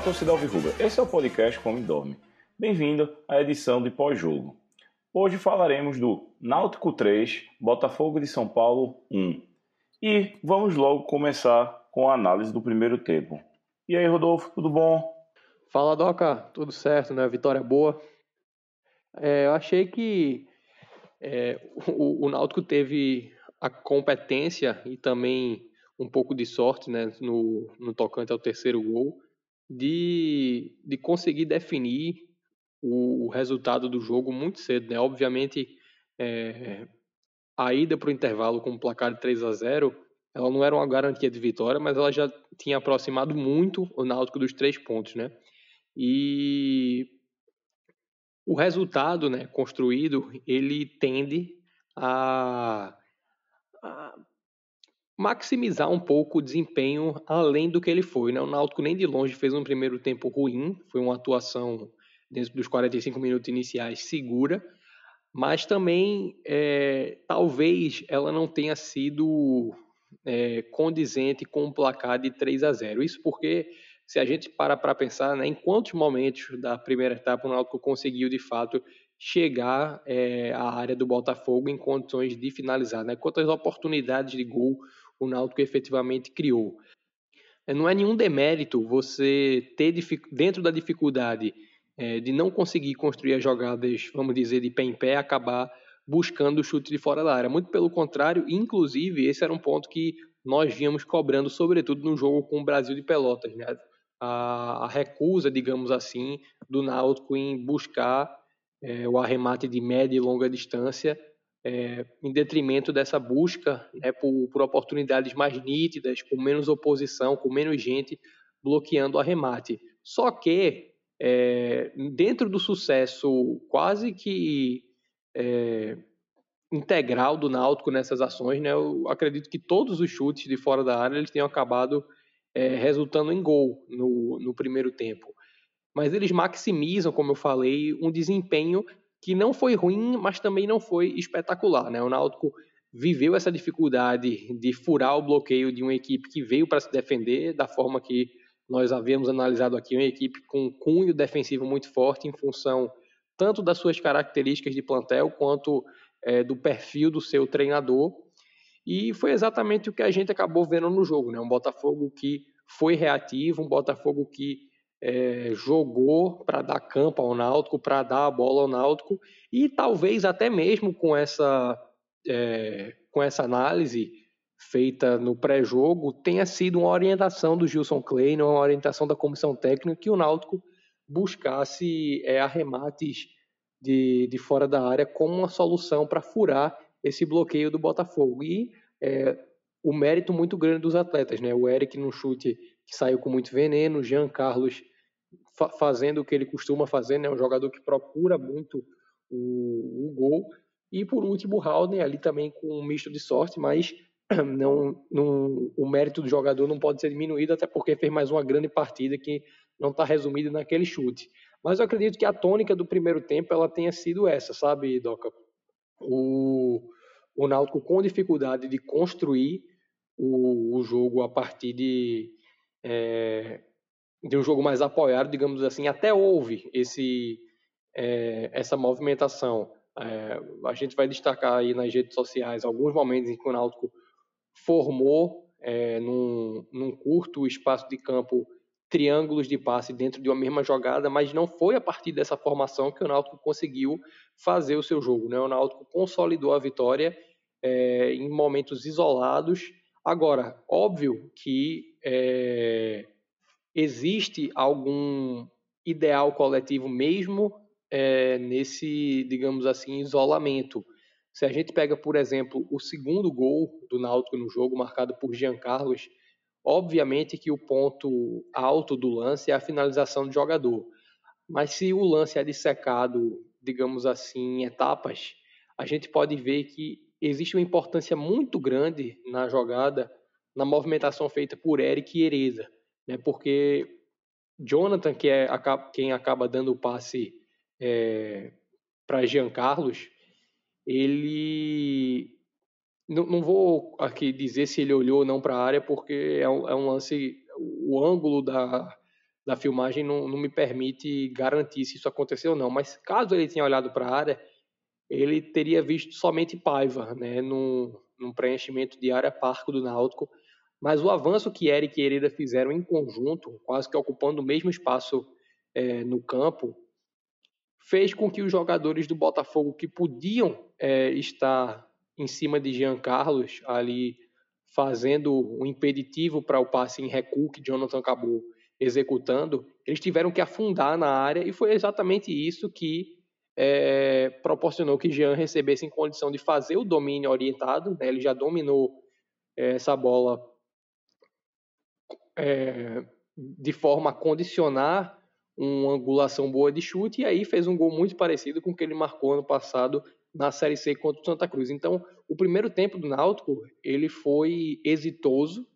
Fala torcida Alvirrubra, esse é o podcast Come Dorme. Bem-vindo à edição de pós-jogo. Hoje falaremos do Náutico 3, Botafogo de São Paulo 1. E vamos logo começar com a análise do primeiro tempo. E aí, Rodolfo, tudo bom? Fala, Doca, tudo certo, né? Vitória boa. É, eu achei que é, o, o Náutico teve a competência e também um pouco de sorte né, no, no tocante ao terceiro gol de, de conseguir definir o, o resultado do jogo muito cedo. Né? Obviamente, é, a ida para o intervalo com o placar de 3 a 0 ela não era uma garantia de vitória, mas ela já tinha aproximado muito o Náutico dos três pontos, né? E o resultado, né, construído, ele tende a, a maximizar um pouco o desempenho além do que ele foi, né? O Náutico nem de longe fez um primeiro tempo ruim, foi uma atuação dentro dos 45 minutos iniciais segura, mas também é, talvez ela não tenha sido é, condizente com um placar de 3 a 0. Isso porque, se a gente para para pensar, né, em quantos momentos da primeira etapa o Náutico conseguiu de fato chegar é, à área do Botafogo em condições de finalizar, né? quantas oportunidades de gol o Náutico efetivamente criou. É, não é nenhum demérito você ter dentro da dificuldade é, de não conseguir construir as jogadas, vamos dizer, de pé em pé, acabar buscando o chute de fora da área. Muito pelo contrário, inclusive, esse era um ponto que nós vínhamos cobrando, sobretudo no jogo com o Brasil de Pelotas. Né? A, a recusa, digamos assim, do Náutico em buscar é, o arremate de média e longa distância, é, em detrimento dessa busca né, por, por oportunidades mais nítidas, com menos oposição, com menos gente bloqueando o arremate. Só que é, dentro do sucesso quase que é, integral do Náutico nessas ações, né, eu acredito que todos os chutes de fora da área eles tenham acabado é, resultando em gol no, no primeiro tempo. Mas eles maximizam, como eu falei, um desempenho que não foi ruim, mas também não foi espetacular. Né? O Náutico viveu essa dificuldade de furar o bloqueio de uma equipe que veio para se defender da forma que nós havíamos analisado aqui uma equipe com um cunho defensivo muito forte em função tanto das suas características de plantel quanto é, do perfil do seu treinador. E foi exatamente o que a gente acabou vendo no jogo, né? Um Botafogo que foi reativo, um Botafogo que é, jogou para dar campo ao Náutico, para dar a bola ao Náutico e talvez até mesmo com essa é, com essa análise feita no pré-jogo tenha sido uma orientação do Gilson Klein, uma orientação da comissão técnica que o Náutico buscasse é, arremates de, de fora da área como uma solução para furar esse bloqueio do Botafogo. E é, o mérito muito grande dos atletas, né? O Eric no chute que saiu com muito veneno, Jean Carlos fa fazendo o que ele costuma fazer, né? Um jogador que procura muito o, o gol. E por último, o Haldane ali também com um misto de sorte, mas não, não, o mérito do jogador não pode ser diminuído, até porque fez mais uma grande partida que não está resumida naquele chute. Mas eu acredito que a tônica do primeiro tempo ela tenha sido essa, sabe, Doca? O, o Náutico com dificuldade de construir o, o jogo a partir de, é, de um jogo mais apoiado, digamos assim. Até houve esse, é, essa movimentação. É, a gente vai destacar aí nas redes sociais alguns momentos em que o Náutico formou é, num, num curto espaço de campo triângulos de passe dentro de uma mesma jogada, mas não foi a partir dessa formação que o Náutico conseguiu fazer o seu jogo. Né? O Náutico consolidou a vitória é, em momentos isolados. Agora, óbvio que é, existe algum ideal coletivo mesmo é, nesse, digamos assim, isolamento. Se a gente pega, por exemplo, o segundo gol do Náutico no jogo, marcado por Jean Carlos, obviamente que o ponto alto do lance é a finalização do jogador. Mas se o lance é dissecado, digamos assim, em etapas, a gente pode ver que existe uma importância muito grande na jogada, na movimentação feita por Eric e Ereza, né? porque Jonathan, que é quem acaba dando o passe é, para Jean Carlos, ele não, não, vou aqui dizer se ele olhou ou não para a área, porque é um, é um, lance, o ângulo da, da filmagem não, não me permite garantir se isso aconteceu ou não, mas caso ele tenha olhado para a área, ele teria visto somente Paiva, né, num, num preenchimento de área parco do Náutico, mas o avanço que Eric e Hereda fizeram em conjunto, quase que ocupando o mesmo espaço é, no campo, fez com que os jogadores do Botafogo que podiam é, estar em cima de Jean Carlos, ali fazendo um impeditivo para o passe em recuo que Jonathan acabou executando, eles tiveram que afundar na área e foi exatamente isso que é, proporcionou que Jean recebesse em condição de fazer o domínio orientado. Né? Ele já dominou é, essa bola é, de forma a condicionar uma angulação boa de chute e aí fez um gol muito parecido com o que ele marcou ano passado na Série C contra o Santa Cruz. Então, o primeiro tempo do Náutico, ele foi exitoso.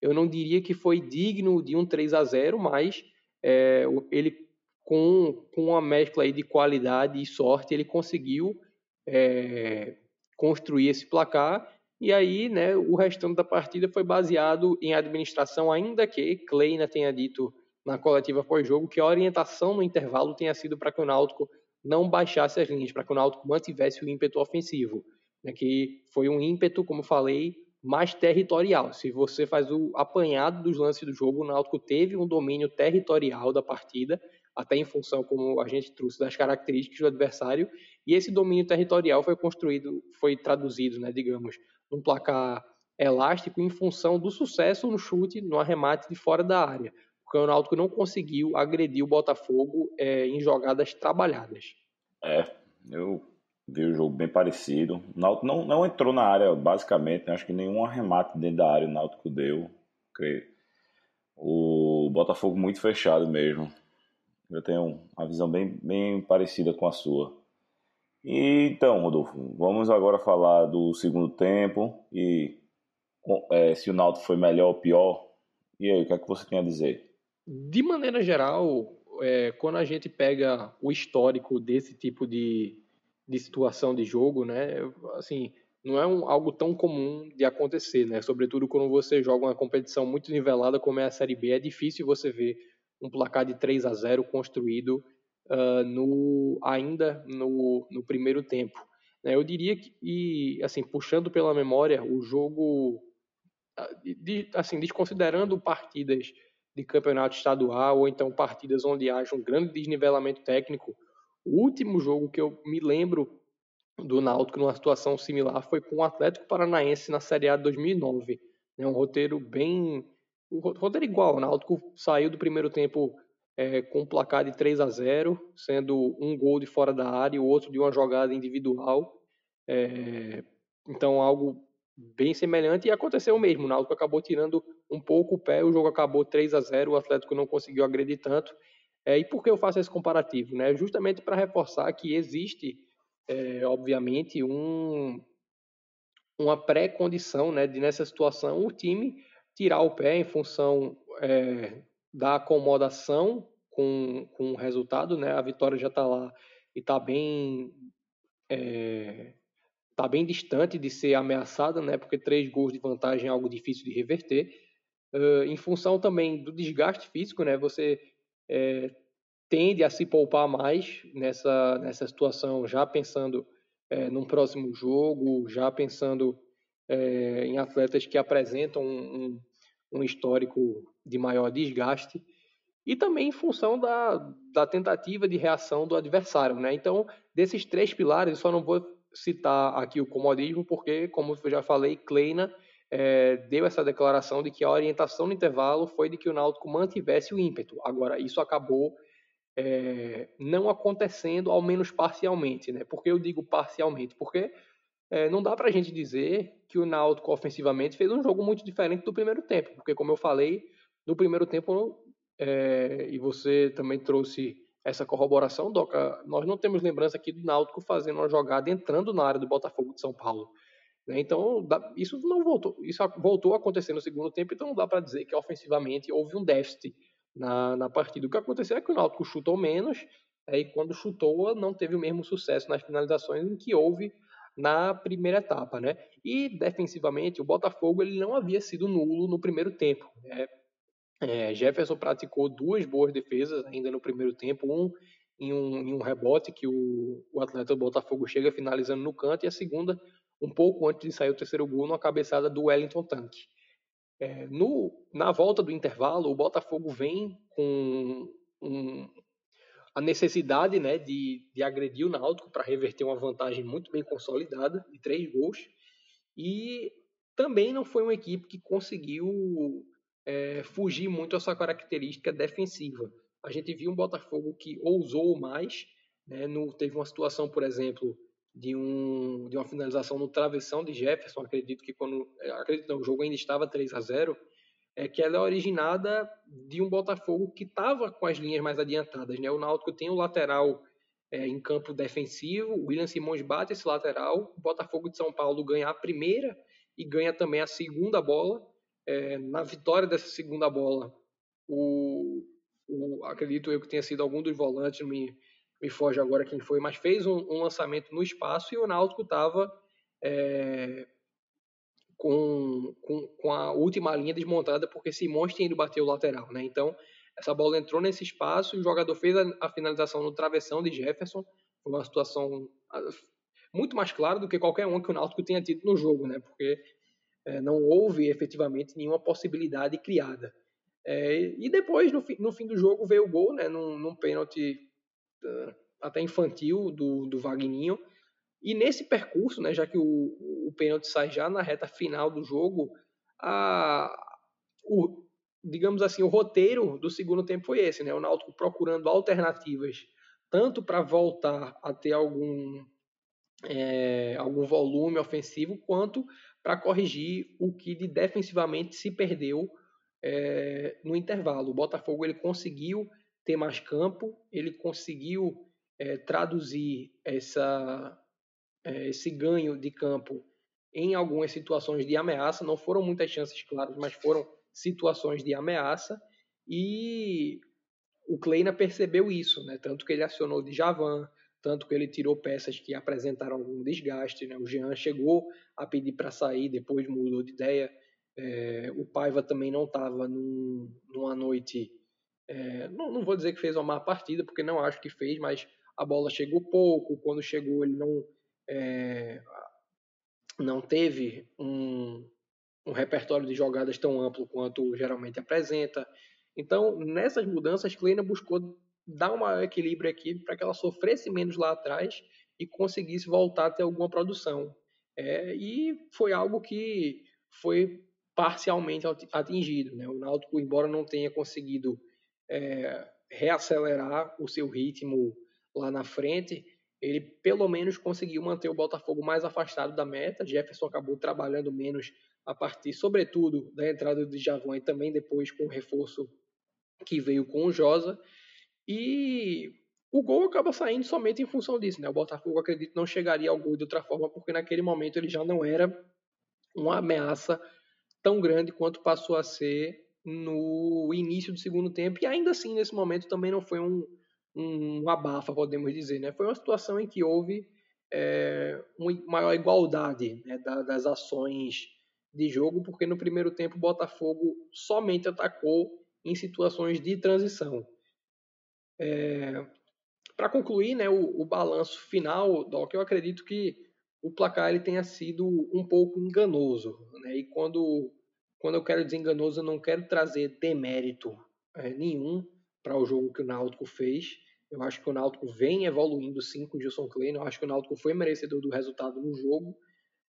Eu não diria que foi digno de um 3 a 0, mas é, ele com, com uma mescla aí de qualidade e sorte, ele conseguiu é, construir esse placar. E aí, né, o restante da partida foi baseado em administração, ainda que Kleina tenha dito na coletiva pós-jogo que a orientação no intervalo tenha sido para que o Náutico não baixasse as linhas, para que o Náutico mantivesse o ímpeto ofensivo, né, que foi um ímpeto, como falei, mais territorial. Se você faz o apanhado dos lances do jogo, o Náutico teve um domínio territorial da partida, até em função, como a gente trouxe, das características do adversário, e esse domínio territorial foi construído, foi traduzido, né, digamos, num placar elástico em função do sucesso no chute, no arremate de fora da área porque o Náutico não conseguiu agredir o Botafogo é, em jogadas trabalhadas. É, eu vi o jogo bem parecido. O Náutico não, não entrou na área, basicamente, né? acho que nenhum arremate dentro da área o Náutico deu. O Botafogo muito fechado mesmo. Eu tenho uma visão bem, bem parecida com a sua. Então, Rodolfo, vamos agora falar do segundo tempo e é, se o Náutico foi melhor ou pior. E aí, o que é que você tem a dizer? De maneira geral, é, quando a gente pega o histórico desse tipo de, de situação de jogo, né, assim, não é um, algo tão comum de acontecer, né? Sobretudo quando você joga uma competição muito nivelada como é a Série B, é difícil você ver um placar de 3 a 0 construído uh, no, ainda no, no primeiro tempo. Né? Eu diria que, e, assim, puxando pela memória, o jogo, ah, de, assim, desconsiderando partidas de campeonato estadual ou então partidas onde haja um grande desnivelamento técnico. O último jogo que eu me lembro do Náutico numa situação similar foi com o Atlético Paranaense na Série A de 2009. É um roteiro bem... Um roteiro igual, o Náutico saiu do primeiro tempo é, com um placar de 3 a 0, sendo um gol de fora da área e o outro de uma jogada individual. É, então, algo bem semelhante e aconteceu mesmo. O Náutico acabou tirando um pouco o pé, o jogo acabou 3 a 0, o Atlético não conseguiu agredir tanto. É, e por que eu faço esse comparativo? Né? Justamente para reforçar que existe, é, obviamente, um, uma pré-condição né, de, nessa situação, o time tirar o pé em função é, da acomodação com, com o resultado. Né? A vitória já está lá e está bem é, está bem distante de ser ameaçada, né? Porque três gols de vantagem é algo difícil de reverter. Uh, em função também do desgaste físico, né? Você é, tende a se poupar mais nessa nessa situação, já pensando é, num próximo jogo, já pensando é, em atletas que apresentam um, um, um histórico de maior desgaste e também em função da, da tentativa de reação do adversário, né? Então, desses três pilares, eu só não vou citar aqui o comodismo, porque, como eu já falei, Kleina é, deu essa declaração de que a orientação no intervalo foi de que o Náutico mantivesse o ímpeto. Agora, isso acabou é, não acontecendo, ao menos parcialmente. Né? Por que eu digo parcialmente? Porque é, não dá para a gente dizer que o Náutico ofensivamente fez um jogo muito diferente do primeiro tempo, porque, como eu falei, no primeiro tempo, é, e você também trouxe essa corroboração, Doca, nós não temos lembrança aqui do Náutico fazendo uma jogada entrando na área do Botafogo de São Paulo. Né? Então, isso não voltou, isso voltou a acontecer no segundo tempo, então não dá para dizer que ofensivamente houve um déficit na, na partida. O que aconteceu é que o Náutico chutou menos, é, e quando chutou não teve o mesmo sucesso nas finalizações em que houve na primeira etapa, né? E defensivamente o Botafogo ele não havia sido nulo no primeiro tempo. Né? É, Jefferson praticou duas boas defesas ainda no primeiro tempo, um em um, em um rebote que o, o atleta do Botafogo chega finalizando no canto, e a segunda, um pouco antes de sair o terceiro gol, numa cabeçada do Wellington Tanque. É, no, na volta do intervalo, o Botafogo vem com um, a necessidade né, de, de agredir o Náutico para reverter uma vantagem muito bem consolidada de três gols. E também não foi uma equipe que conseguiu é, fugir muito essa característica defensiva. A gente viu um Botafogo que ousou mais, né, no, teve uma situação, por exemplo, de, um, de uma finalização no travessão de Jefferson, acredito que quando. É, acredito não, o jogo ainda estava 3 a 0 é que ela é originada de um Botafogo que estava com as linhas mais adiantadas. Né? O Náutico tem o lateral é, em campo defensivo, o William Simões bate esse lateral, o Botafogo de São Paulo ganha a primeira e ganha também a segunda bola. É, na vitória dessa segunda bola, o, o, acredito eu que tenha sido algum dos volantes, me, me foge agora quem foi, mas fez um, um lançamento no espaço e o Náutico estava é, com, com, com, a última linha desmontada porque Simões tinha ido bater o lateral, né? Então, essa bola entrou nesse espaço o jogador fez a, a finalização no travessão de Jefferson. Foi uma situação muito mais clara do que qualquer um que o Náutico tenha tido no jogo, né? Porque é, não houve efetivamente nenhuma possibilidade criada. É, e depois, no, fi, no fim do jogo, veio o gol, né? Num, num pênalti uh, até infantil do, do Vagninho. E nesse percurso, né, já que o, o pênalti sai já na reta final do jogo, a, o, digamos assim, o roteiro do segundo tempo foi esse, né? O Náutico procurando alternativas, tanto para voltar a ter algum, é, algum volume ofensivo, quanto para corrigir o que de defensivamente se perdeu é, no intervalo. O Botafogo ele conseguiu ter mais campo, ele conseguiu é, traduzir essa, é, esse ganho de campo em algumas situações de ameaça. Não foram muitas chances claras, mas foram situações de ameaça. E o Kleina percebeu isso, né? tanto que ele acionou de Javan, tanto que ele tirou peças que apresentaram algum desgaste. Né? O Jean chegou a pedir para sair, depois mudou de ideia. É, o Paiva também não estava num, numa noite. É, não, não, vou dizer que fez uma má partida, porque não acho que fez, mas a bola chegou pouco. Quando chegou, ele não, é, não teve um, um repertório de jogadas tão amplo quanto geralmente apresenta. Então, nessas mudanças, Kleina buscou dar um maior equilíbrio aqui para que ela sofresse menos lá atrás e conseguisse voltar a ter alguma produção. É, e foi algo que foi parcialmente atingido. Né? O Náutico, embora não tenha conseguido é, reacelerar o seu ritmo lá na frente, ele pelo menos conseguiu manter o Botafogo mais afastado da meta. Jefferson acabou trabalhando menos a partir, sobretudo, da entrada de Javan e também depois com o reforço que veio com o Josa. E o gol acaba saindo somente em função disso. Né? O Botafogo, acredito, não chegaria ao gol de outra forma, porque naquele momento ele já não era uma ameaça tão grande quanto passou a ser no início do segundo tempo. E ainda assim, nesse momento, também não foi um, um abafa, podemos dizer. Né? Foi uma situação em que houve é, uma maior igualdade né, das ações de jogo, porque no primeiro tempo o Botafogo somente atacou em situações de transição. É, Para concluir, né, o, o balanço final, Doc, eu acredito que o placar ele tenha sido um pouco enganoso. Né? E quando, quando eu quero dizer enganoso, eu não quero trazer demérito é, nenhum para o jogo que o Náutico fez. Eu acho que o Náutico vem evoluindo sim com o Gilson Klein. Eu acho que o Náutico foi merecedor do resultado no jogo.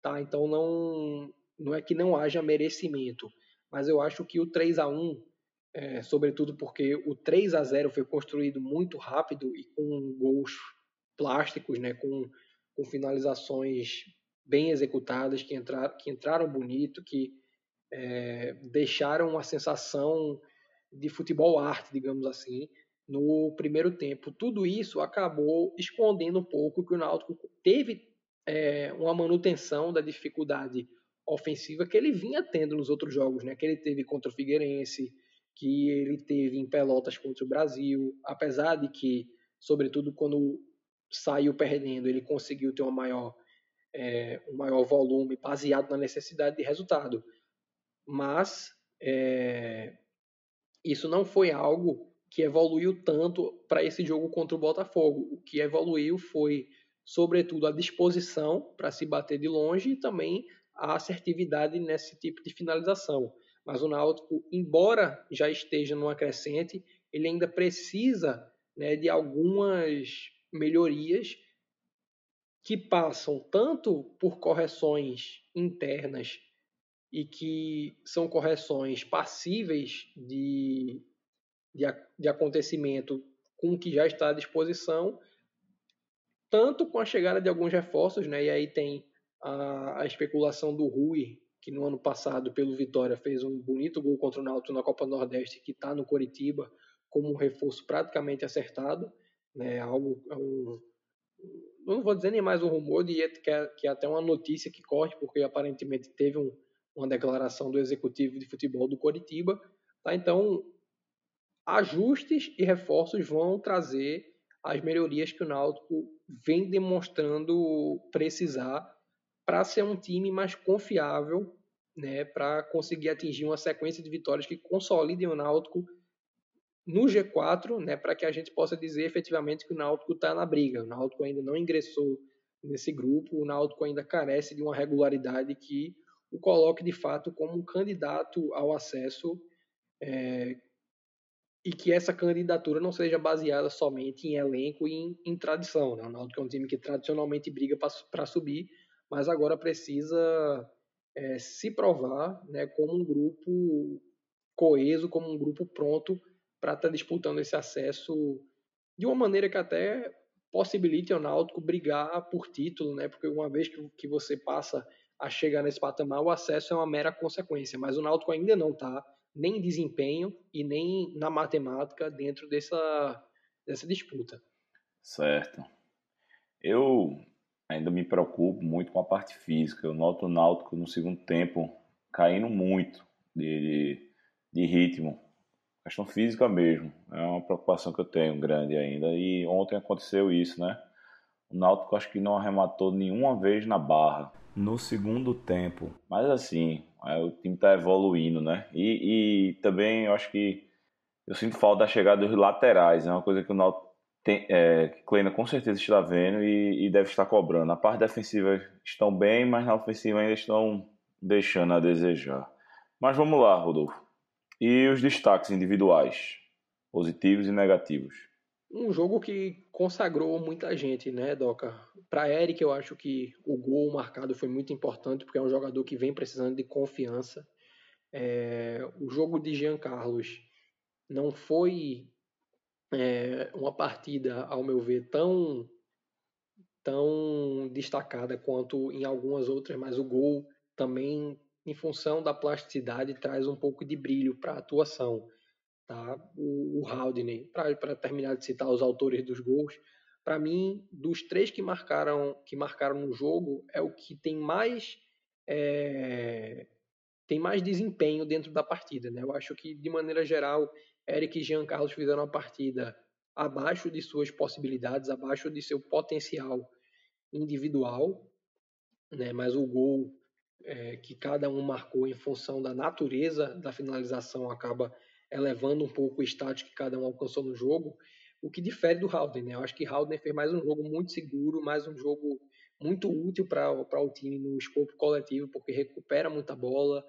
Tá? Então não, não é que não haja merecimento. Mas eu acho que o 3 a 1 é, sobretudo porque o 3 a 0 foi construído muito rápido e com gols plásticos, né, com com finalizações bem executadas, que, entrar, que entraram bonito, que é, deixaram uma sensação de futebol arte, digamos assim, no primeiro tempo. Tudo isso acabou escondendo um pouco que o Náutico teve é, uma manutenção da dificuldade ofensiva que ele vinha tendo nos outros jogos, né? Que ele teve contra o Figueirense, que ele teve em Pelotas contra o Brasil, apesar de que, sobretudo quando saiu perdendo, ele conseguiu ter uma maior, é, um maior volume baseado na necessidade de resultado. Mas é, isso não foi algo que evoluiu tanto para esse jogo contra o Botafogo. O que evoluiu foi, sobretudo, a disposição para se bater de longe e também a assertividade nesse tipo de finalização. Mas o Náutico, embora já esteja numa crescente, ele ainda precisa né, de algumas melhorias que passam tanto por correções internas e que são correções passíveis de de, de acontecimento com o que já está à disposição, tanto com a chegada de alguns reforços, né? E aí tem a, a especulação do Rui, que no ano passado, pelo Vitória, fez um bonito gol contra o Náutico na Copa Nordeste, que está no Coritiba como um reforço praticamente acertado, né? Algo, é um, não vou dizer nem mais um rumor, de que é, que é até uma notícia que corre, porque aparentemente teve um, uma declaração do executivo de futebol do Coritiba. Tá? Então, ajustes e reforços vão trazer as melhorias que o Náutico vem demonstrando precisar para ser um time mais confiável, né, para conseguir atingir uma sequência de vitórias que consolidem o Náutico no G4, né, para que a gente possa dizer efetivamente que o Náutico está na briga. O Náutico ainda não ingressou nesse grupo, o Náutico ainda carece de uma regularidade que o coloque de fato como um candidato ao acesso é, e que essa candidatura não seja baseada somente em elenco e em, em tradição. Né? O Náutico é um time que tradicionalmente briga para subir, mas agora precisa é, se provar né, como um grupo coeso, como um grupo pronto para estar tá disputando esse acesso de uma maneira que até possibilite ao Náutico brigar por título, né? porque uma vez que, que você passa a chegar nesse patamar, o acesso é uma mera consequência, mas o Náutico ainda não está nem desempenho e nem na matemática dentro dessa, dessa disputa. Certo. Eu ainda me preocupo muito com a parte física. Eu noto o Náutico no segundo tempo caindo muito de, de, de ritmo. Questão física mesmo. É uma preocupação que eu tenho grande ainda. E ontem aconteceu isso, né? O Náutico acho que não arrematou nenhuma vez na barra no segundo tempo. Mas assim, é, o time está evoluindo, né? E, e, também eu acho que eu sinto falta da chegada dos laterais. É uma coisa que o Náutico tem, é, Kleina com certeza está vendo e, e, deve estar cobrando. A parte defensiva estão bem, mas na ofensiva ainda estão deixando a desejar. Mas vamos lá, Rodolfo. E os destaques individuais, positivos e negativos? Um jogo que consagrou muita gente, né, Doca? Para Eric, eu acho que o gol marcado foi muito importante, porque é um jogador que vem precisando de confiança. É, o jogo de Jean Carlos não foi é, uma partida, ao meu ver, tão, tão destacada quanto em algumas outras, mas o gol também, em função da plasticidade, traz um pouco de brilho para a atuação tá? o, o Haldane, para terminar de citar os autores dos gols, para mim, dos três que marcaram, que marcaram no jogo, é o que tem mais é, tem mais desempenho dentro da partida. Né? Eu acho que, de maneira geral, Eric e Jean Carlos fizeram uma partida abaixo de suas possibilidades, abaixo de seu potencial individual, né? mas o gol é, que cada um marcou em função da natureza da finalização acaba elevando um pouco o status que cada um alcançou no jogo, o que difere do Howden. Né? Eu acho que Howden fez mais um jogo muito seguro, mais um jogo muito útil para o time no escopo coletivo, porque recupera muita bola,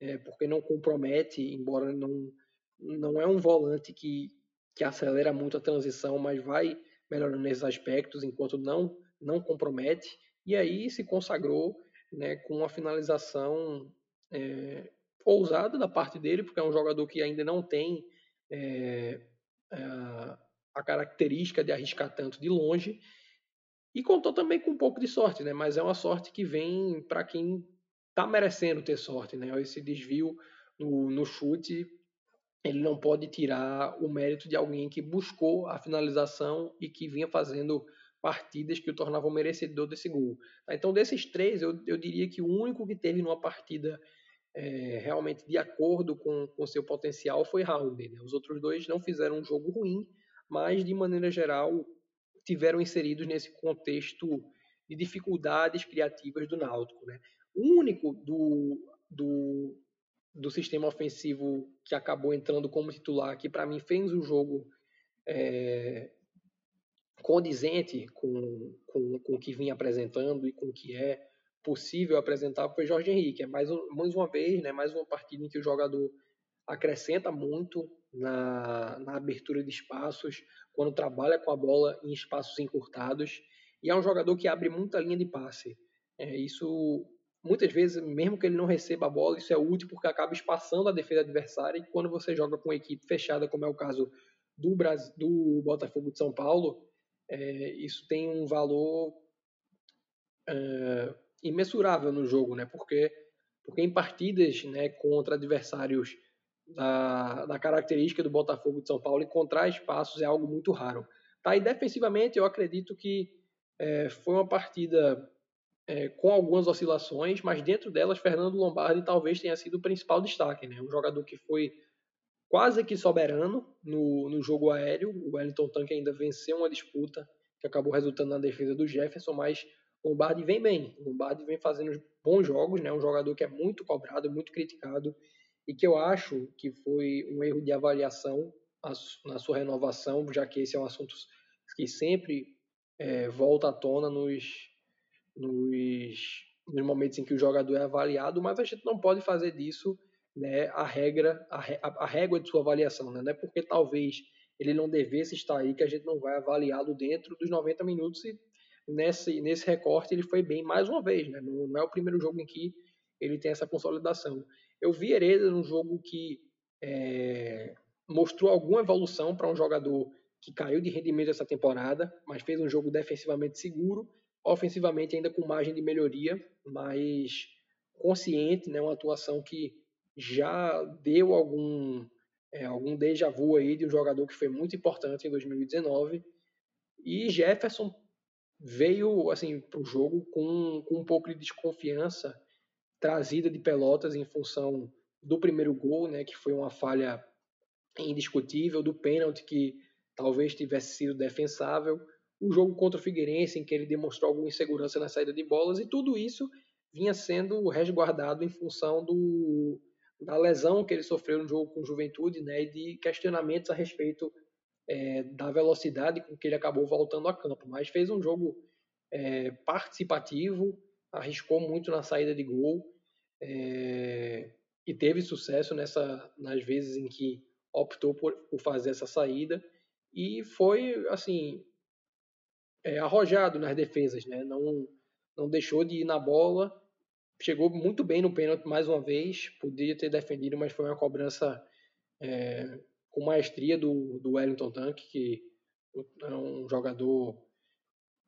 é, porque não compromete, embora não, não é um volante que, que acelera muito a transição, mas vai melhorando nesses aspectos, enquanto não, não compromete. E aí se consagrou né, com uma finalização é, ousada da parte dele, porque é um jogador que ainda não tem é, a característica de arriscar tanto de longe. E contou também com um pouco de sorte, né? Mas é uma sorte que vem para quem está merecendo ter sorte, né? Esse desvio no, no chute, ele não pode tirar o mérito de alguém que buscou a finalização e que vinha fazendo partidas que o tornavam merecedor desse gol. Então, desses três, eu, eu diria que o único que teve numa partida é, realmente de acordo com o seu potencial foi Howley. Né? Os outros dois não fizeram um jogo ruim, mas de maneira geral tiveram inseridos nesse contexto de dificuldades criativas do Náutico. Né? O único do, do, do sistema ofensivo que acabou entrando como titular, que para mim fez o jogo é, condizente com, com, com o que vinha apresentando e com o que é possível apresentar foi Jorge Henrique. É mais, mais uma vez, né, mais uma partida em que o jogador acrescenta muito na, na abertura de espaços, quando trabalha com a bola em espaços encurtados, e é um jogador que abre muita linha de passe. É, isso, muitas vezes, mesmo que ele não receba a bola, isso é útil porque acaba espaçando a defesa adversária, e quando você joga com equipe fechada, como é o caso do, Brasil, do Botafogo de São Paulo, é, isso tem um valor é, imensurável no jogo, né? Porque, porque em partidas né, contra adversários da, da característica do Botafogo de São Paulo, encontrar espaços é algo muito raro. Tá? E defensivamente, eu acredito que é, foi uma partida é, com algumas oscilações, mas dentro delas, Fernando Lombardi talvez tenha sido o principal destaque. Né? Um jogador que foi quase que soberano no, no jogo aéreo. O Wellington Tanque ainda venceu uma disputa que acabou resultando na defesa do Jefferson, mas Lombardi vem bem. Lombardi vem fazendo bons jogos, né? Um jogador que é muito cobrado, muito criticado e que eu acho que foi um erro de avaliação na sua renovação, já que esse é um assunto que sempre é, volta à tona nos, nos, nos, momentos em que o jogador é avaliado, mas a gente não pode fazer disso né, a regra, a, a régua de sua avaliação, né? não é porque talvez ele não devesse estar aí que a gente não vai avaliá-lo dentro dos 90 minutos e nesse, nesse recorte ele foi bem mais uma vez, né? não, não é o primeiro jogo em que ele tem essa consolidação. Eu vi Hereda num jogo que é, mostrou alguma evolução para um jogador que caiu de rendimento essa temporada, mas fez um jogo defensivamente seguro, ofensivamente ainda com margem de melhoria, mas consciente, né, uma atuação que já deu algum é, algum déjà vu aí de um jogador que foi muito importante em 2019 e Jefferson veio assim para o jogo com, com um pouco de desconfiança trazida de Pelotas em função do primeiro gol, né, que foi uma falha indiscutível, do pênalti que talvez tivesse sido defensável, o jogo contra o Figueirense em que ele demonstrou alguma insegurança na saída de bolas e tudo isso vinha sendo resguardado em função do, da lesão que ele sofreu no jogo com Juventude, né, e de questionamentos a respeito é, da velocidade com que ele acabou voltando a campo. Mas fez um jogo é, participativo, arriscou muito na saída de gol é, e teve sucesso nessa nas vezes em que optou por, por fazer essa saída e foi assim é, arrojado nas defesas, né? Não não deixou de ir na bola, chegou muito bem no pênalti mais uma vez, podia ter defendido, mas foi uma cobrança é, com maestria do, do Wellington Tanque, que é um jogador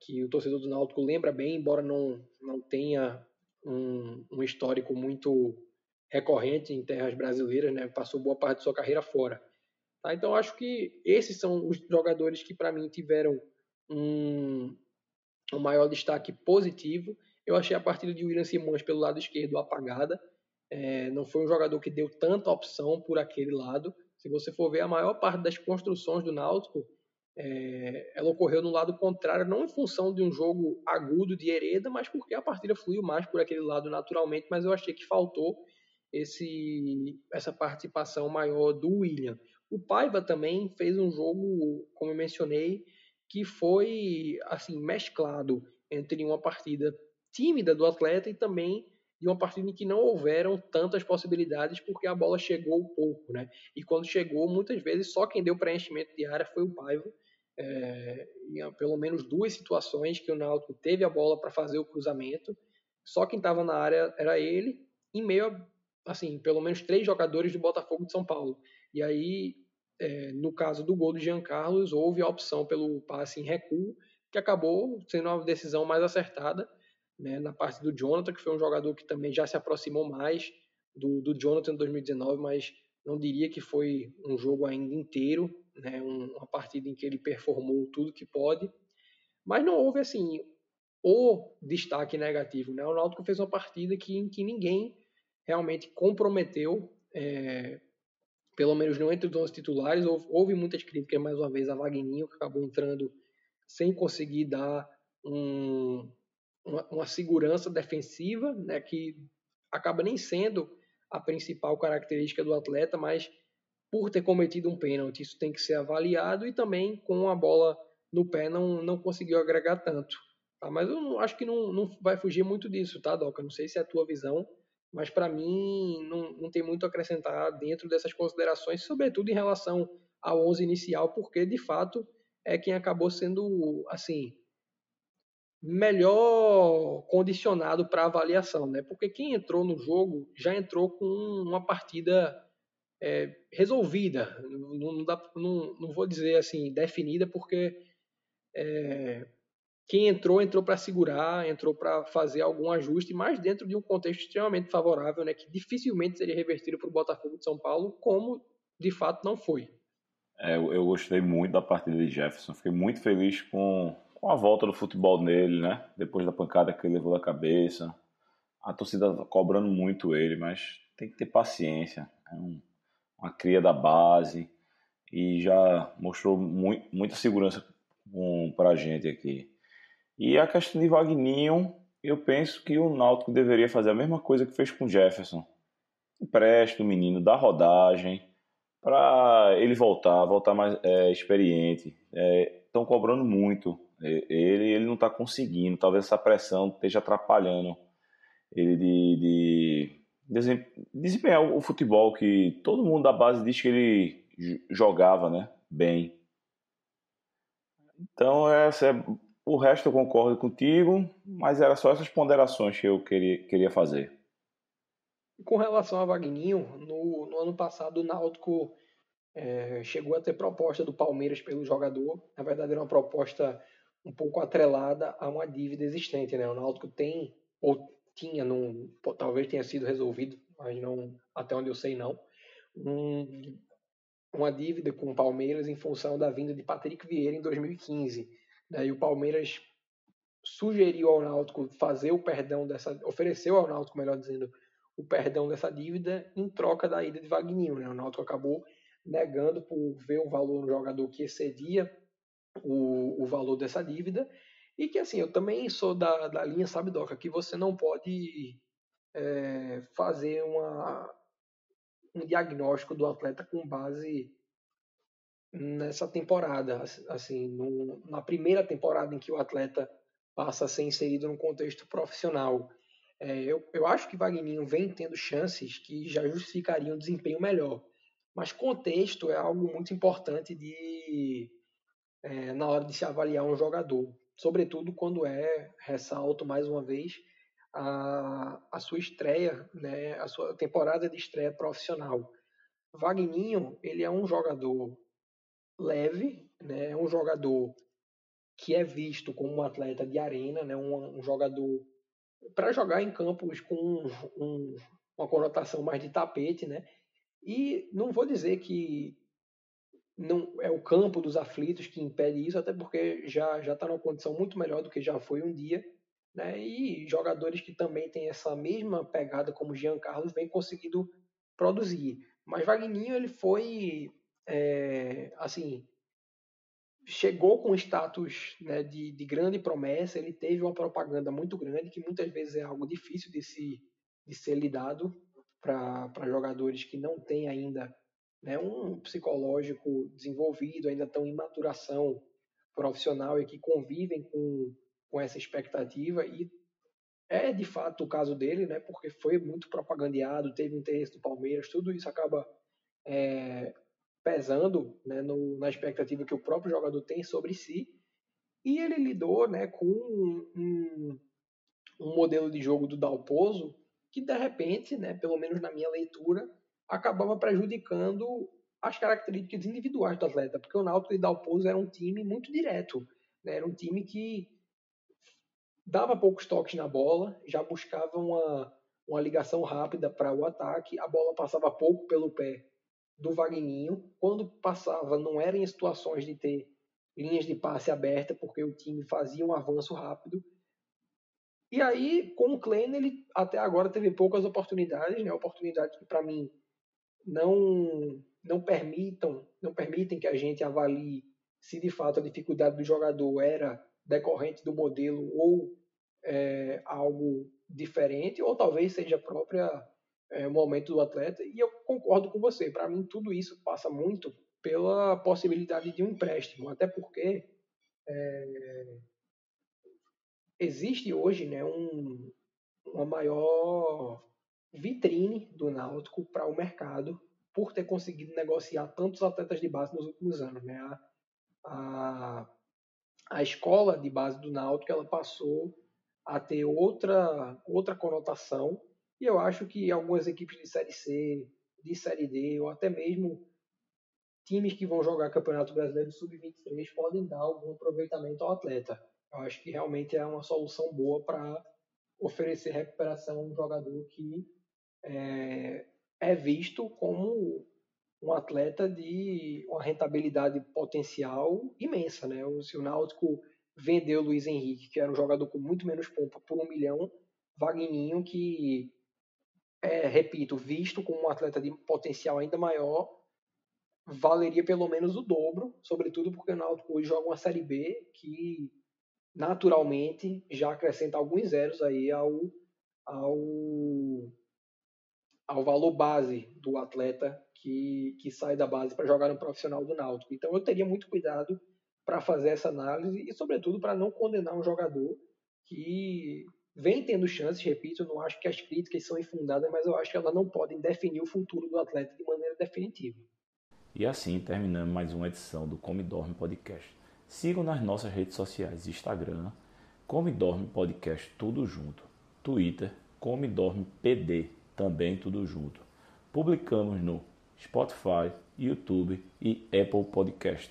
que o torcedor do Náutico lembra bem, embora não, não tenha um, um histórico muito recorrente em terras brasileiras, né? Passou boa parte de sua carreira fora. Tá? Então acho que esses são os jogadores que para mim tiveram um, um maior destaque positivo. Eu achei a partida de William Simões pelo lado esquerdo apagada. É, não foi um jogador que deu tanta opção por aquele lado. Se você for ver a maior parte das construções do Náutico, é, ela ocorreu no lado contrário, não em função de um jogo agudo de Hereda, mas porque a partida fluiu mais por aquele lado naturalmente, mas eu achei que faltou esse, essa participação maior do William. O Paiva também fez um jogo, como eu mencionei, que foi assim mesclado entre uma partida tímida do atleta e também de uma partida em que não houveram tantas possibilidades porque a bola chegou pouco, né? E quando chegou, muitas vezes só quem deu preenchimento de área foi o Paiva é, em pelo menos duas situações que o Náutico teve a bola para fazer o cruzamento, só quem estava na área era ele, em meio a, assim, pelo menos três jogadores do Botafogo de São Paulo. E aí, é, no caso do gol do Jean Carlos, houve a opção pelo passe em recuo, que acabou sendo uma decisão mais acertada né, na parte do Jonathan, que foi um jogador que também já se aproximou mais do, do Jonathan em 2019, mas não diria que foi um jogo ainda inteiro, né, uma partida em que ele performou tudo que pode, mas não houve assim o destaque negativo. Né? O Náutico fez uma partida que, em que ninguém realmente comprometeu, é, pelo menos não entre os 11 titulares. Houve, houve, muitas críticas, mais uma vez, a Wagninho, que acabou entrando sem conseguir dar um, uma, uma segurança defensiva, né, que acaba nem sendo a principal característica do atleta, mas por ter cometido um pênalti, isso tem que ser avaliado e também com a bola no pé não, não conseguiu agregar tanto. Tá? Mas eu não, acho que não, não vai fugir muito disso, tá, Doca? Não sei se é a tua visão, mas para mim não, não tem muito a acrescentar dentro dessas considerações, sobretudo em relação ao 11 inicial, porque de fato é quem acabou sendo assim melhor condicionado para avaliação, né? Porque quem entrou no jogo já entrou com uma partida é, resolvida, não, não, dá, não, não, vou dizer assim definida, porque é, quem entrou, entrou para segurar, entrou para fazer algum ajuste, mas dentro de um contexto extremamente favorável, né, que dificilmente seria revertido para o Botafogo de São Paulo, como de fato não foi. É, eu, eu, gostei muito da partida de Jefferson, fiquei muito feliz com, com a volta do futebol nele, né? Depois da pancada que ele levou na cabeça. A torcida tá cobrando muito ele, mas tem que ter paciência. É um, uma cria da base e já mostrou muita segurança para a gente aqui. E a questão de Vagninho, eu penso que o Náutico deveria fazer a mesma coisa que fez com o Jefferson. Empresta o menino, dá rodagem, para ele voltar, voltar mais é, experiente. Estão é, cobrando muito. Ele, ele não está conseguindo. Talvez essa pressão esteja atrapalhando ele de, de desempenhar o futebol que todo mundo da base diz que ele jogava né, bem. Então, essa é o resto eu concordo contigo, mas era só essas ponderações que eu queria, queria fazer. Com relação a Vagninho, no, no ano passado o Náutico é, chegou a ter proposta do Palmeiras pelo jogador. Na verdade, era uma proposta um pouco atrelada a uma dívida existente. Né? O Náutico tem, ou tinha, num, talvez tenha sido resolvido, mas não até onde eu sei não, um, uma dívida com o Palmeiras em função da vinda de Patrick Vieira em 2015 né, e o Palmeiras sugeriu ao Náutico fazer o perdão dessa, ofereceu ao Náutico, melhor dizendo, o perdão dessa dívida em troca da ida de Vagninho. Né? O Náutico acabou negando por ver um valor no jogador que excedia o, o valor dessa dívida e que assim eu também sou da, da linha sabe doca que você não pode é, fazer uma, um diagnóstico do atleta com base nessa temporada, assim, no, na primeira temporada em que o atleta passa a ser inserido no contexto profissional. É, eu, eu acho que Vagninho vem tendo chances que já justificariam um desempenho melhor, mas contexto é algo muito importante de é, na hora de se avaliar um jogador, sobretudo quando é, ressalto mais uma vez, a, a sua estreia, né, a sua temporada de estreia profissional. Vagninho, ele é um jogador leve, né? É um jogador que é visto como um atleta de arena, né? um, um jogador para jogar em campos com um, uma conotação mais de tapete, né? E não vou dizer que não é o campo dos aflitos que impede isso, até porque já já está numa condição muito melhor do que já foi um dia, né? E jogadores que também têm essa mesma pegada como Jean Carlos vem conseguindo produzir. Mas Vagninho ele foi é, assim, chegou com status né, de, de, grande promessa, ele teve uma propaganda muito grande, que muitas vezes é algo difícil de, se, de ser lidado para jogadores que não têm ainda né, um psicológico desenvolvido, ainda estão em maturação profissional e que convivem com, com essa expectativa e é de fato o caso dele, né, porque foi muito propagandeado, teve interesse do Palmeiras, tudo isso acaba é, pesando né, no, na expectativa que o próprio jogador tem sobre si. E ele lidou né, com um, um modelo de jogo do Dalpozo que, de repente, né, pelo menos na minha leitura, acabava prejudicando as características individuais do atleta, porque o Náutico e Dalpozo era um time muito direto, né, era um time que dava poucos toques na bola, já buscava uma, uma ligação rápida para o ataque, a bola passava pouco pelo pé do Vagninho. Quando passava, não era em situações de ter linhas de passe aberta, porque o time fazia um avanço rápido. E aí, com o Klein, ele até agora teve poucas oportunidades, né? Oportunidades que, para mim, não não permitam, não permitem que a gente avalie se de fato a dificuldade do jogador era decorrente do modelo ou é, algo diferente, ou talvez seja própria é, momento do atleta. E eu concordo com você. Para mim, tudo isso passa muito pela possibilidade de um empréstimo, até porque é, existe hoje né, um, uma maior vitrine do Náutico para o mercado por ter conseguido negociar tantos atletas de base nos últimos anos. Né? A, a, a escola de base do Náutico ela passou a ter outra, outra conotação e eu acho que algumas equipes de Série C, de Série D ou até mesmo times que vão jogar Campeonato Brasileiro Sub-23 podem dar algum aproveitamento ao atleta. Eu acho que realmente é uma solução boa para oferecer recuperação a um jogador que é, é, visto como um atleta de uma rentabilidade potencial imensa. Né? Se o Náutico vendeu o Luiz Henrique, que era um jogador com muito menos pompa, por um milhão, Vagninho, que é, repito, visto como um atleta de potencial ainda maior, valeria pelo menos o dobro, sobretudo porque o Náutico hoje joga uma Série B que naturalmente já acrescenta alguns zeros aí ao, ao, ao valor base do atleta que, que sai da base para jogar no profissional do Náutico. Então eu teria muito cuidado para fazer essa análise e, sobretudo, para não condenar um jogador que vem tendo chances, repito, eu não acho que as críticas são infundadas, mas eu acho que elas não podem definir o futuro do atleta de maneira definitiva. E assim terminamos mais uma edição do Come Dorme Podcast. Sigam nas nossas redes sociais, Instagram, Come Dorme Podcast, tudo junto. Twitter, Come Dorme PD, também tudo junto. Publicamos no Spotify, YouTube e Apple Podcast.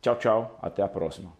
Tchau, tchau, até a próxima.